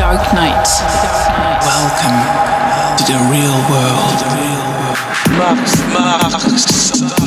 dark night. Welcome to the real world. Max, Max.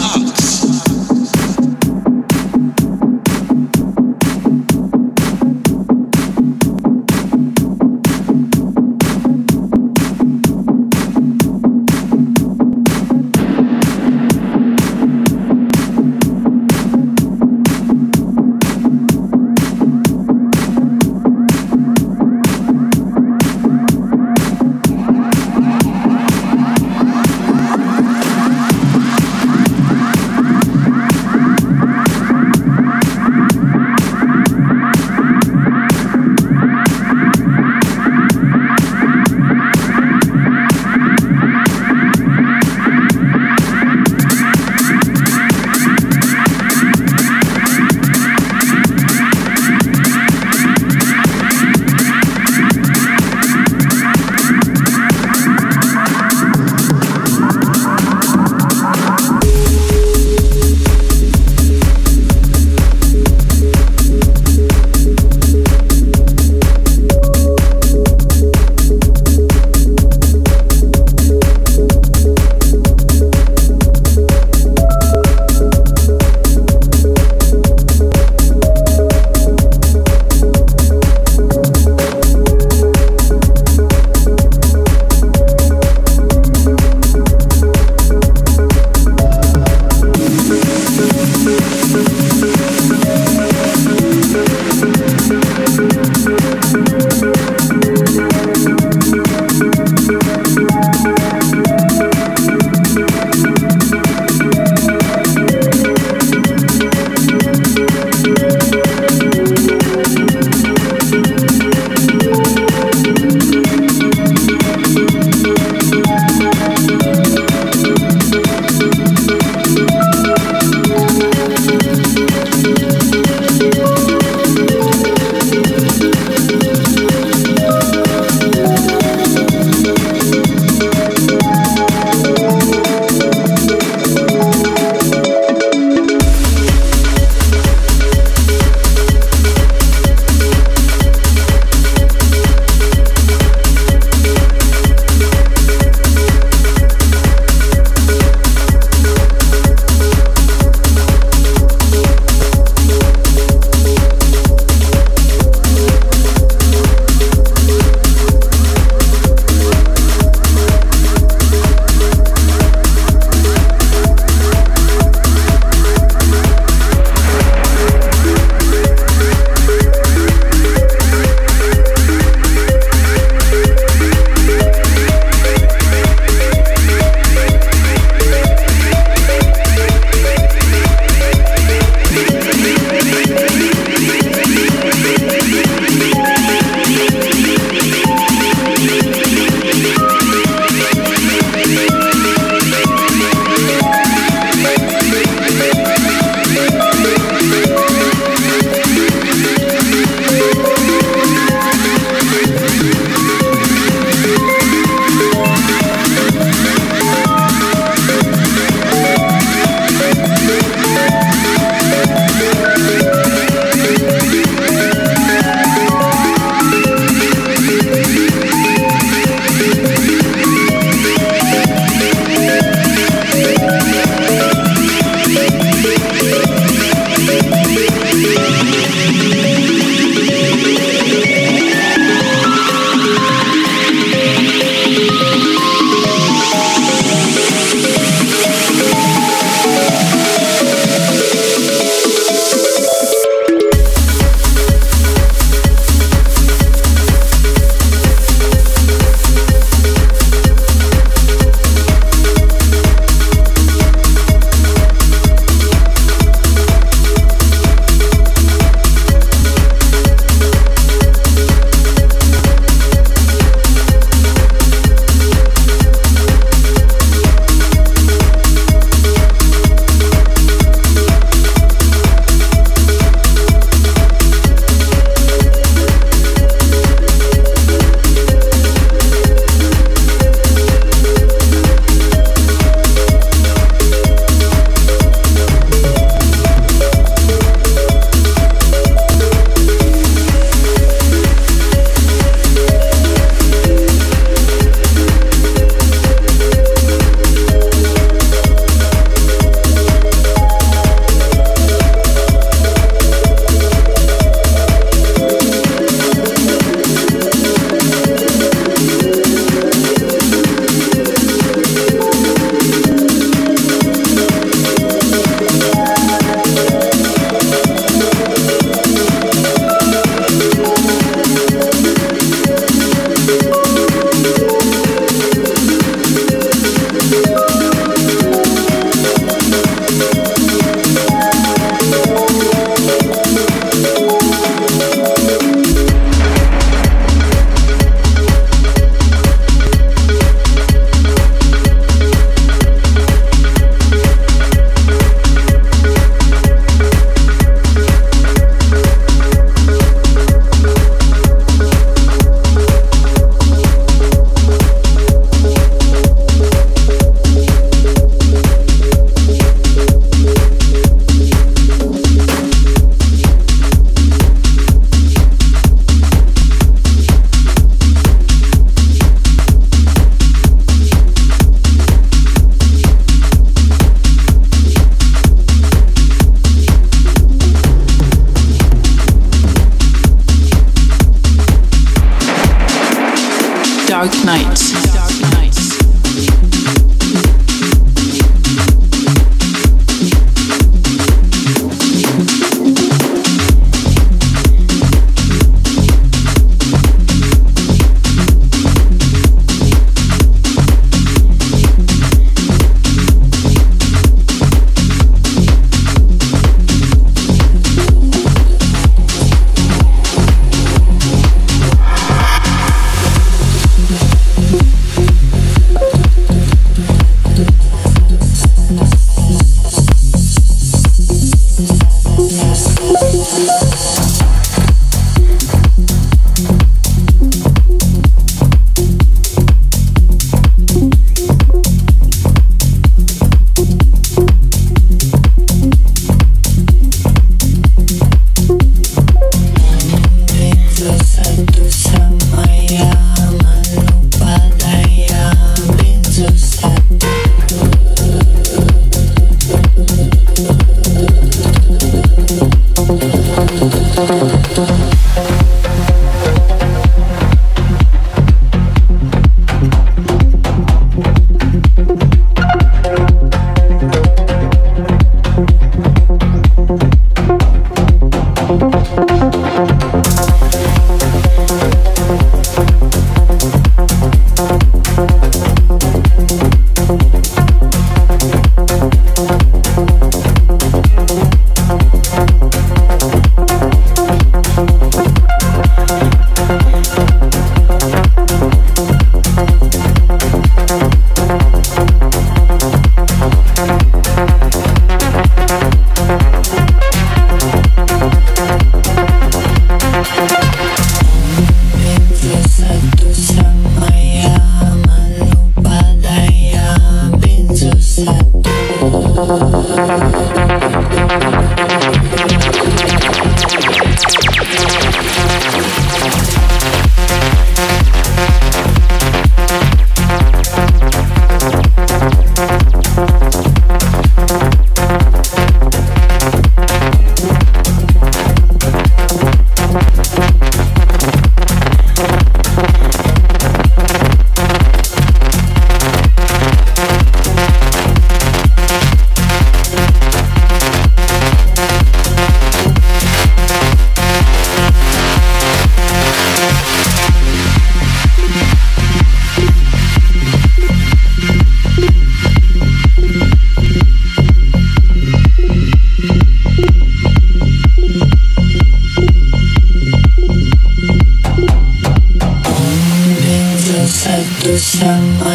shut